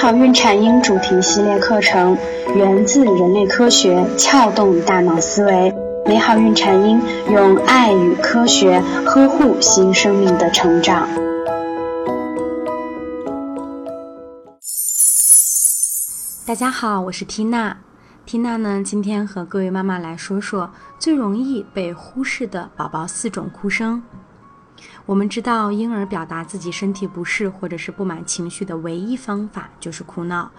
好孕产婴主题系列课程源自人类科学，撬动大脑思维。美好孕产婴用爱与科学呵护新生命的成长。大家好，我是缇娜。缇娜呢，今天和各位妈妈来说说最容易被忽视的宝宝四种哭声。我们知道，婴儿表达自己身体不适或者是不满情绪的唯一方法就是哭闹。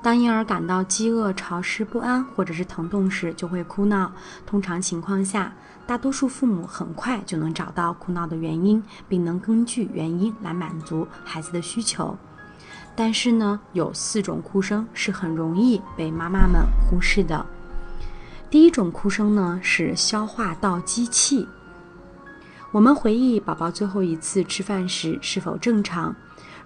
当婴儿感到饥饿、潮湿、不安或者是疼痛时，就会哭闹。通常情况下，大多数父母很快就能找到哭闹的原因，并能根据原因来满足孩子的需求。但是呢，有四种哭声是很容易被妈妈们忽视的。第一种哭声呢是消化道积气。我们回忆宝宝最后一次吃饭时是否正常？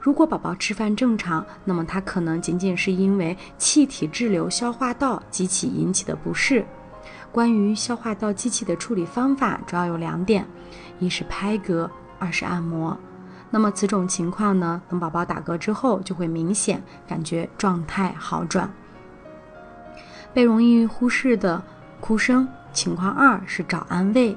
如果宝宝吃饭正常，那么他可能仅仅是因为气体滞留消化道积气引起的不适。关于消化道机器的处理方法主要有两点：一是拍嗝，二是按摩。那么此种情况呢，等宝宝打嗝之后，就会明显感觉状态好转。被容易忽视的哭声情况二是找安慰。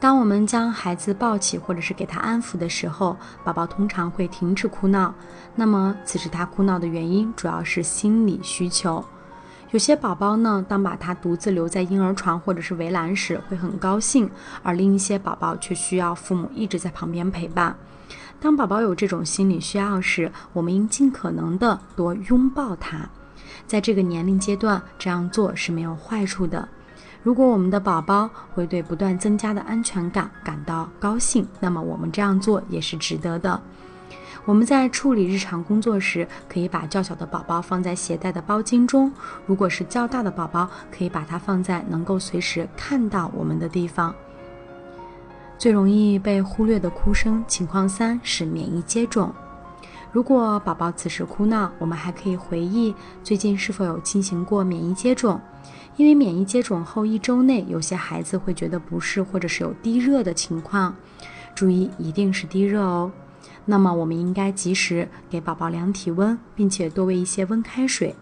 当我们将孩子抱起或者是给他安抚的时候，宝宝通常会停止哭闹。那么此时他哭闹的原因主要是心理需求。有些宝宝呢，当把他独自留在婴儿床或者是围栏时，会很高兴；而另一些宝宝却需要父母一直在旁边陪伴。当宝宝有这种心理需要时，我们应尽可能的多拥抱他。在这个年龄阶段，这样做是没有坏处的。如果我们的宝宝会对不断增加的安全感感到高兴，那么我们这样做也是值得的。我们在处理日常工作时，可以把较小的宝宝放在携带的包巾中；如果是较大的宝宝，可以把它放在能够随时看到我们的地方。最容易被忽略的哭声情况三是免疫接种。如果宝宝此时哭闹，我们还可以回忆最近是否有进行过免疫接种。因为免疫接种后一周内，有些孩子会觉得不适，或者是有低热的情况。注意，一定是低热哦。那么，我们应该及时给宝宝量体温，并且多喂一些温开水。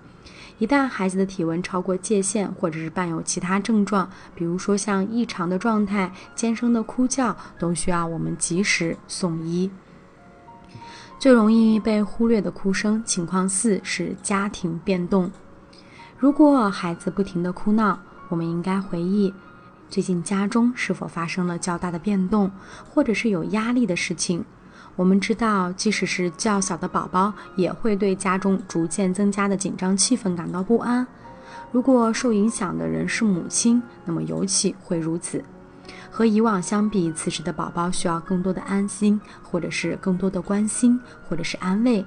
一旦孩子的体温超过界限，或者是伴有其他症状，比如说像异常的状态、尖声的哭叫，都需要我们及时送医。最容易被忽略的哭声情况四是家庭变动。如果孩子不停地哭闹，我们应该回忆最近家中是否发生了较大的变动，或者是有压力的事情。我们知道，即使是较小的宝宝，也会对家中逐渐增加的紧张气氛感到不安。如果受影响的人是母亲，那么尤其会如此。和以往相比，此时的宝宝需要更多的安心，或者是更多的关心，或者是安慰。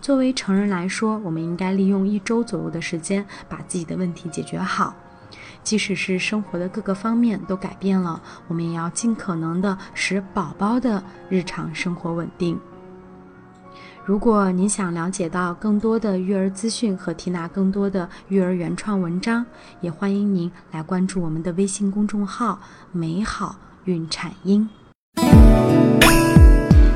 作为成人来说，我们应该利用一周左右的时间把自己的问题解决好。即使是生活的各个方面都改变了，我们也要尽可能的使宝宝的日常生活稳定。如果您想了解到更多的育儿资讯和提拿更多的育儿原创文章，也欢迎您来关注我们的微信公众号“美好孕产婴”。